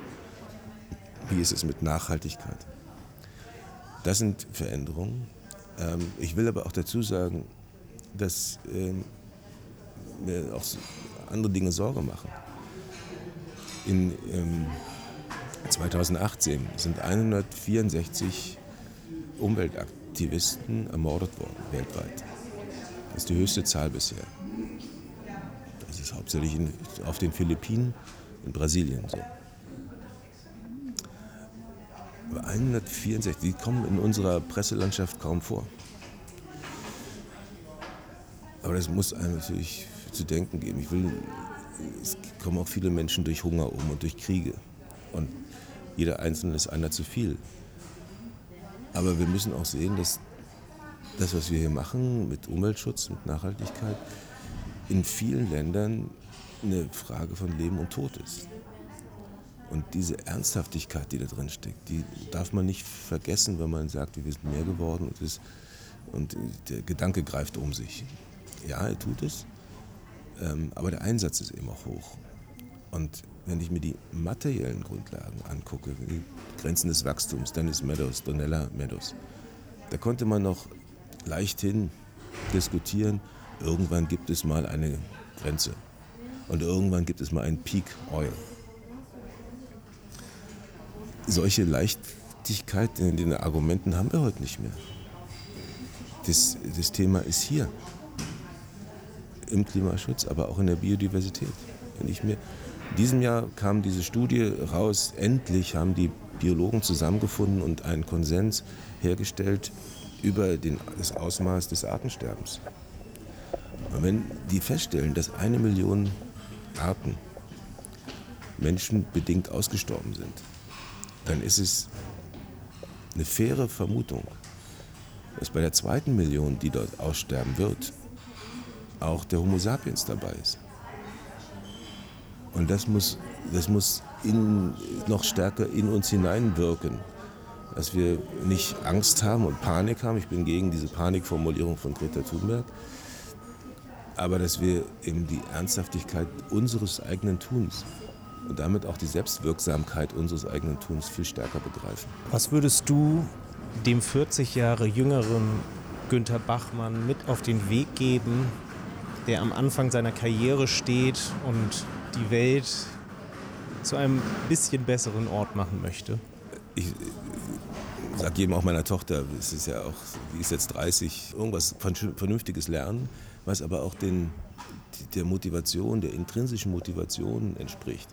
wie ist es mit Nachhaltigkeit. Das sind Veränderungen. Ähm, ich will aber auch dazu sagen, dass ähm, mir auch andere Dinge Sorge machen. In ähm, 2018 sind 164 Umweltaktivisten ermordet worden weltweit. Das ist die höchste Zahl bisher. Das ist hauptsächlich in, auf den Philippinen, in Brasilien so. Aber 164, die kommen in unserer Presselandschaft kaum vor. Aber das muss einem natürlich zu denken geben. Ich will, es kommen auch viele Menschen durch Hunger um und durch Kriege. Und jeder Einzelne ist einer zu viel. Aber wir müssen auch sehen, dass das, was wir hier machen mit Umweltschutz, mit Nachhaltigkeit, in vielen Ländern eine Frage von Leben und Tod ist. Und diese Ernsthaftigkeit, die da drin steckt, die darf man nicht vergessen, wenn man sagt, wir sind mehr geworden und, das, und der Gedanke greift um sich. Ja, er tut es, ähm, aber der Einsatz ist eben auch hoch. Und wenn ich mir die materiellen Grundlagen angucke, die Grenzen des Wachstums, Dennis Meadows, Donella Meadows, da konnte man noch leichthin diskutieren, irgendwann gibt es mal eine Grenze und irgendwann gibt es mal einen Peak Oil. solche Leichtigkeit in den Argumenten haben wir heute nicht mehr. Das, das Thema ist hier. Im Klimaschutz, aber auch in der Biodiversität. Wenn ich mir, in diesem Jahr kam diese Studie raus, endlich haben die Biologen zusammengefunden und einen Konsens hergestellt über den, das Ausmaß des Artensterbens. Und wenn die feststellen, dass eine Million Arten menschenbedingt ausgestorben sind, dann ist es eine faire Vermutung, dass bei der zweiten Million, die dort aussterben wird, auch der Homo sapiens dabei ist. Und das muss, das muss in, noch stärker in uns hineinwirken, dass wir nicht Angst haben und Panik haben. Ich bin gegen diese Panikformulierung von Greta Thunberg. Aber dass wir eben die Ernsthaftigkeit unseres eigenen Tuns und damit auch die Selbstwirksamkeit unseres eigenen Tuns viel stärker begreifen.
Was würdest du dem 40 Jahre jüngeren Günther Bachmann mit auf den Weg geben, der am Anfang seiner Karriere steht und die Welt zu einem bisschen besseren Ort machen möchte?
Ich sage jedem auch meiner Tochter, es ist ja auch, die ist jetzt 30, irgendwas Vernünftiges lernen, was aber auch den, der Motivation, der intrinsischen Motivation entspricht.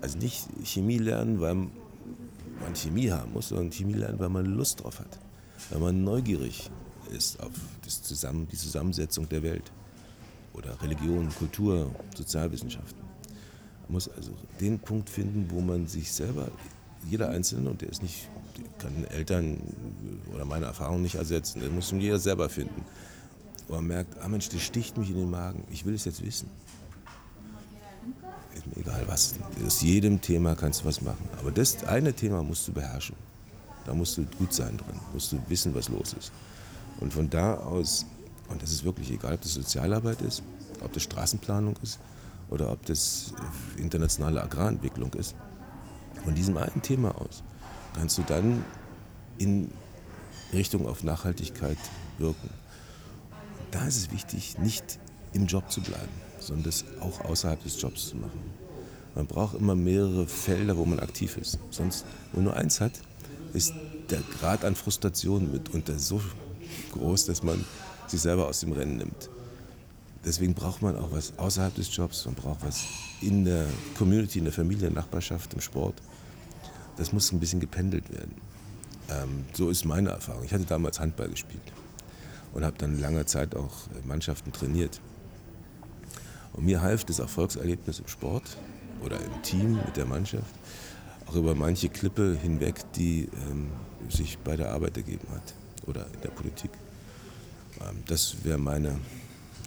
Also nicht Chemie lernen, weil man Chemie haben muss, sondern Chemie lernen, weil man Lust drauf hat, weil man neugierig ist auf das Zusammen, die Zusammensetzung der Welt oder Religion, Kultur, Sozialwissenschaften. Man muss also den Punkt finden, wo man sich selber, jeder Einzelne, und der ist nicht, kann Eltern oder meine Erfahrung nicht ersetzen, der muss jeder selber finden. Wo man merkt, ah Mensch, das sticht mich in den Magen, ich will es jetzt wissen. Egal was. Aus jedem Thema kannst du was machen. Aber das eine Thema musst du beherrschen. Da musst du gut sein drin, musst du wissen, was los ist. Und von da aus, und das ist wirklich egal, ob das Sozialarbeit ist, ob das Straßenplanung ist, oder ob das internationale Agrarentwicklung ist. Von diesem einen Thema aus kannst du dann in Richtung auf Nachhaltigkeit wirken. Da ist es wichtig, nicht im Job zu bleiben, sondern das auch außerhalb des Jobs zu machen. Man braucht immer mehrere Felder, wo man aktiv ist. Sonst, wenn man nur eins hat, ist der Grad an Frustration mitunter so groß, dass man sich selber aus dem Rennen nimmt. Deswegen braucht man auch was außerhalb des Jobs, man braucht was in der Community, in der Familie, in der Nachbarschaft, im Sport. Das muss ein bisschen gependelt werden. Ähm, so ist meine Erfahrung. Ich hatte damals Handball gespielt und habe dann lange Zeit auch Mannschaften trainiert. Und mir half das Erfolgserlebnis im Sport oder im Team mit der Mannschaft auch über manche Klippe hinweg, die ähm, sich bei der Arbeit ergeben hat oder in der Politik. Ähm, das wäre meine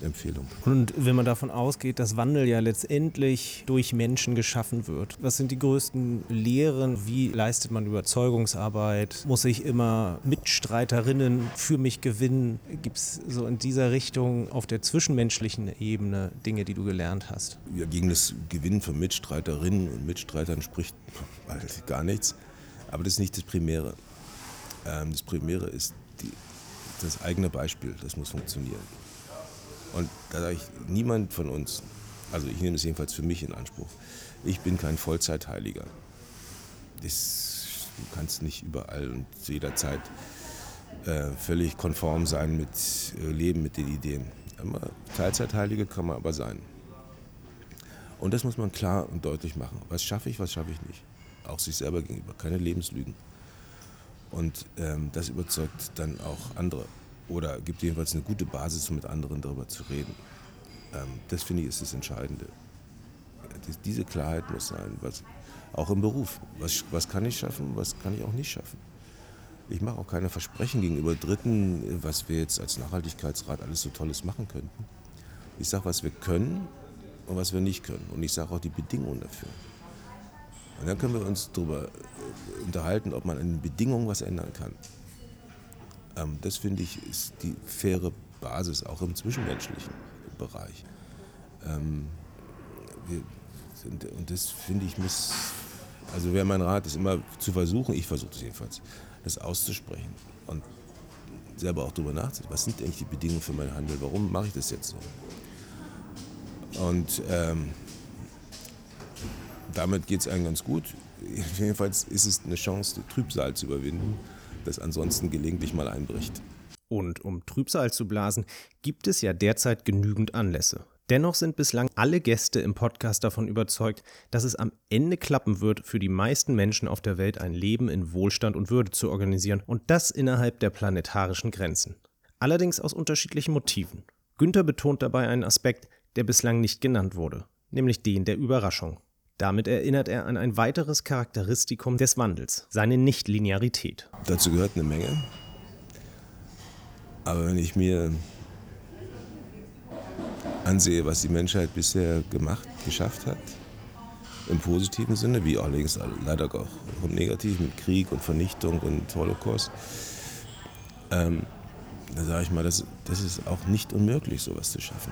Empfehlung.
Und wenn man davon ausgeht, dass Wandel ja letztendlich durch Menschen geschaffen wird, was sind die größten Lehren? Wie leistet man Überzeugungsarbeit? Muss ich immer Mitstreiterinnen für mich gewinnen? Gibt es so in dieser Richtung auf der zwischenmenschlichen Ebene Dinge, die du gelernt hast?
Ja, gegen das Gewinnen von Mitstreiterinnen und Mitstreitern spricht gar nichts. Aber das ist nicht das Primäre. Ähm, das Primäre ist die, das eigene Beispiel, das muss funktionieren. Und da sage ich, niemand von uns, also ich nehme es jedenfalls für mich in Anspruch, ich bin kein Vollzeitheiliger. Das, du kannst nicht überall und zu jeder Zeit äh, völlig konform sein mit äh, Leben, mit den Ideen. Aber Teilzeitheilige kann man aber sein. Und das muss man klar und deutlich machen. Was schaffe ich, was schaffe ich nicht. Auch sich selber gegenüber, keine Lebenslügen. Und ähm, das überzeugt dann auch andere oder gibt jedenfalls eine gute Basis, um mit anderen darüber zu reden. Ähm, das finde ich ist das Entscheidende. Diese Klarheit muss sein, was, auch im Beruf. Was, was kann ich schaffen, was kann ich auch nicht schaffen. Ich mache auch keine Versprechen gegenüber Dritten, was wir jetzt als Nachhaltigkeitsrat alles so Tolles machen könnten. Ich sage, was wir können und was wir nicht können. Und ich sage auch die Bedingungen dafür. Und dann können wir uns darüber äh, unterhalten, ob man an den Bedingungen was ändern kann. Ähm, das finde ich ist die faire Basis, auch im zwischenmenschlichen Bereich. Ähm, sind, und das finde ich muss, also wäre mein Rat, ist immer zu versuchen, ich versuche es jedenfalls, das auszusprechen und selber auch darüber nachzudenken, was sind eigentlich die Bedingungen für mein Handeln, warum mache ich das jetzt so? Und ähm, damit geht es einem ganz gut. jedenfalls ist es eine Chance, Trübsal zu überwinden, das ansonsten gelegentlich mal einbricht.
Und um Trübsal zu blasen, gibt es ja derzeit genügend Anlässe. Dennoch sind bislang alle Gäste im Podcast davon überzeugt, dass es am Ende klappen wird, für die meisten Menschen auf der Welt ein Leben in Wohlstand und Würde zu organisieren und das innerhalb der planetarischen Grenzen. Allerdings aus unterschiedlichen Motiven. Günther betont dabei einen Aspekt, der bislang nicht genannt wurde, nämlich den der Überraschung. Damit erinnert er an ein weiteres Charakteristikum des Wandels, seine Nichtlinearität.
Dazu gehört eine Menge. Aber wenn ich mir ansehe, was die Menschheit bisher gemacht, geschafft hat, im positiven Sinne, wie allerdings leider auch im negativen, mit Krieg und Vernichtung und Holocaust, ähm, da sage ich mal, das, das ist auch nicht unmöglich, sowas zu schaffen.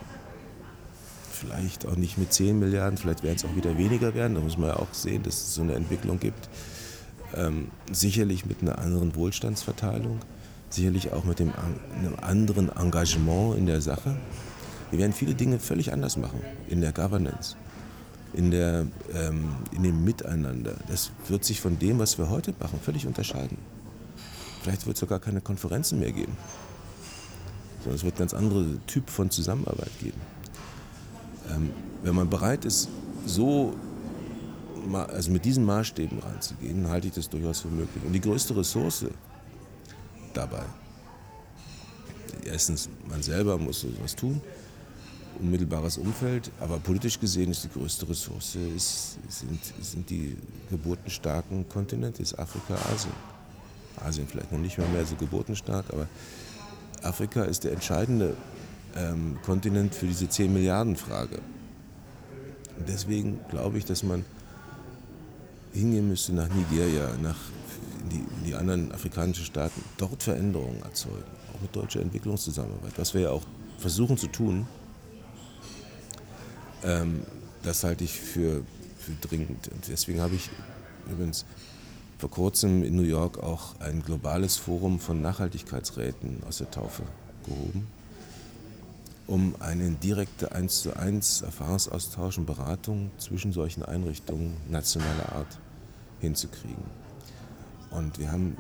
Vielleicht auch nicht mit 10 Milliarden, vielleicht werden es auch wieder weniger werden, da muss man ja auch sehen, dass es so eine Entwicklung gibt. Ähm, sicherlich mit einer anderen Wohlstandsverteilung, sicherlich auch mit dem, einem anderen Engagement in der Sache. Wir werden viele Dinge völlig anders machen in der Governance, in, der, ähm, in dem Miteinander. Das wird sich von dem, was wir heute machen, völlig unterscheiden. Vielleicht wird es sogar keine Konferenzen mehr geben, sondern es wird ein ganz anderer Typ von Zusammenarbeit geben. Ähm, wenn man bereit ist, so also mit diesen Maßstäben ranzugehen, halte ich das durchaus für möglich. Und die größte Ressource dabei, erstens, man selber muss sowas tun, unmittelbares Umfeld, aber politisch gesehen ist die größte Ressource ist, sind, sind die geburtenstarken Kontinente, ist Afrika, Asien. Asien vielleicht noch nicht mehr, mehr so geburtenstark, aber Afrika ist der entscheidende ähm, Kontinent für diese 10 Milliarden Frage. Deswegen glaube ich, dass man hingehen müsste nach Nigeria, nach die, die anderen afrikanischen Staaten, dort Veränderungen erzeugen, auch mit deutscher Entwicklungszusammenarbeit, was wir ja auch versuchen zu tun. Ähm, das halte ich für, für dringend. Und deswegen habe ich übrigens vor kurzem in New York auch ein globales Forum von Nachhaltigkeitsräten aus der Taufe gehoben, um einen direkten 1 zu 1 Erfahrungsaustausch und Beratung zwischen solchen Einrichtungen nationaler Art hinzukriegen. Und wir haben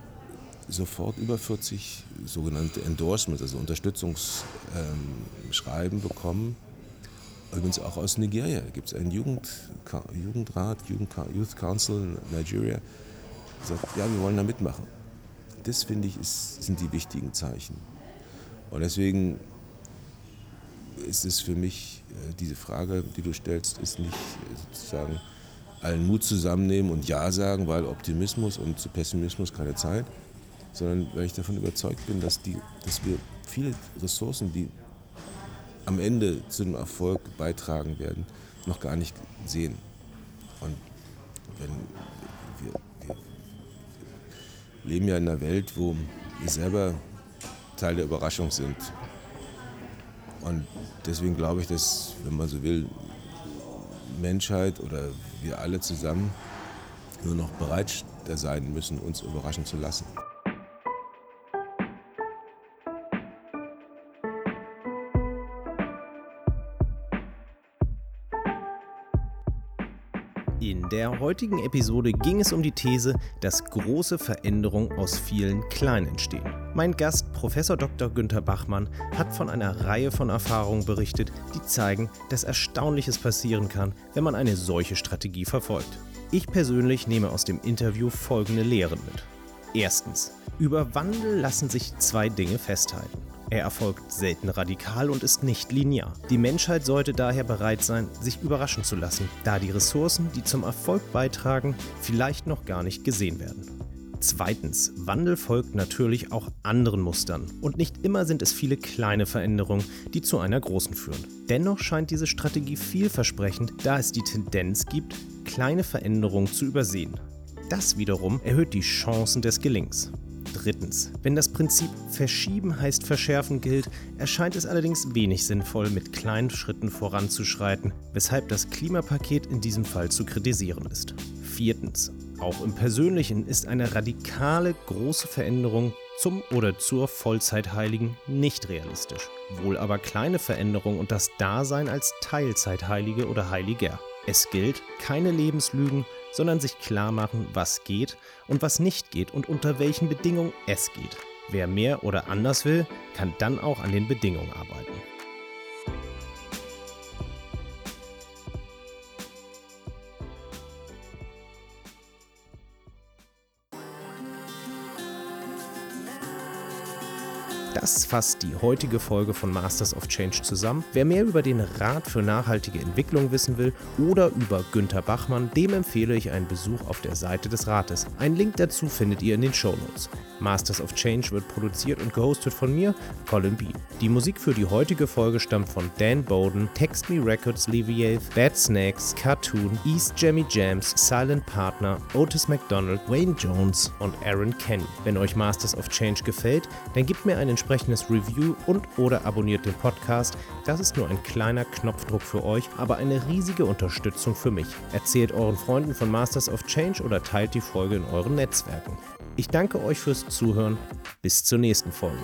sofort über 40 sogenannte Endorsements, also Unterstützungsschreiben bekommen Übrigens auch aus Nigeria gibt es einen Jugend, Jugendrat, Jugend, Youth Council in Nigeria, der sagt, ja, wir wollen da mitmachen. Das finde ich ist, sind die wichtigen Zeichen. Und deswegen ist es für mich, äh, diese Frage, die du stellst, ist nicht äh, sozusagen allen Mut zusammennehmen und Ja sagen, weil Optimismus und zu Pessimismus keine Zeit, sondern weil ich davon überzeugt bin, dass, die, dass wir viele Ressourcen, die am Ende zu dem Erfolg beitragen werden, noch gar nicht sehen. Und wenn wir, wir, wir leben ja in einer Welt, wo wir selber Teil der Überraschung sind. Und deswegen glaube ich, dass, wenn man so will, Menschheit oder wir alle zusammen nur noch bereit sein müssen, uns überraschen zu lassen.
In der heutigen Episode ging es um die These, dass große Veränderungen aus vielen kleinen entstehen. Mein Gast, Prof. Dr. Günther Bachmann, hat von einer Reihe von Erfahrungen berichtet, die zeigen, dass Erstaunliches passieren kann, wenn man eine solche Strategie verfolgt. Ich persönlich nehme aus dem Interview folgende Lehren mit. Erstens. Über Wandel lassen sich zwei Dinge festhalten. Er erfolgt selten radikal und ist nicht linear. Die Menschheit sollte daher bereit sein, sich überraschen zu lassen, da die Ressourcen, die zum Erfolg beitragen, vielleicht noch gar nicht gesehen werden. Zweitens, Wandel folgt natürlich auch anderen Mustern und nicht immer sind es viele kleine Veränderungen, die zu einer großen führen. Dennoch scheint diese Strategie vielversprechend, da es die Tendenz gibt, kleine Veränderungen zu übersehen. Das wiederum erhöht die Chancen des Gelings. Drittens, wenn das Prinzip Verschieben heißt Verschärfen gilt, erscheint es allerdings wenig sinnvoll, mit kleinen Schritten voranzuschreiten, weshalb das Klimapaket in diesem Fall zu kritisieren ist. Viertens, auch im Persönlichen ist eine radikale große Veränderung zum oder zur Vollzeitheiligen nicht realistisch. Wohl aber kleine Veränderungen und das Dasein als Teilzeitheilige oder Heiliger. Es gilt, keine Lebenslügen, sondern sich klar machen, was geht und was nicht geht und unter welchen Bedingungen es geht. Wer mehr oder anders will, kann dann auch an den Bedingungen arbeiten. Das fasst die heutige Folge von Masters of Change zusammen. Wer mehr über den Rat für nachhaltige Entwicklung wissen will oder über Günter Bachmann, dem empfehle ich einen Besuch auf der Seite des Rates. Einen Link dazu findet ihr in den Shownotes. Masters of Change wird produziert und gehostet von mir, Colin B. Die Musik für die heutige Folge stammt von Dan Bowden, Text Me Records, Leviath, Bad Snacks, Cartoon, East Jammy Jams, Silent Partner, Otis McDonald, Wayne Jones und Aaron Kenny. Wenn euch Masters of Change gefällt, dann gebt mir ein entsprechendes Review und oder abonniert den Podcast. Das ist nur ein kleiner Knopfdruck für euch, aber eine riesige Unterstützung für mich. Erzählt euren Freunden von Masters of Change oder teilt die Folge in euren Netzwerken. Ich danke euch fürs Zuhören. Bis zur nächsten Folge.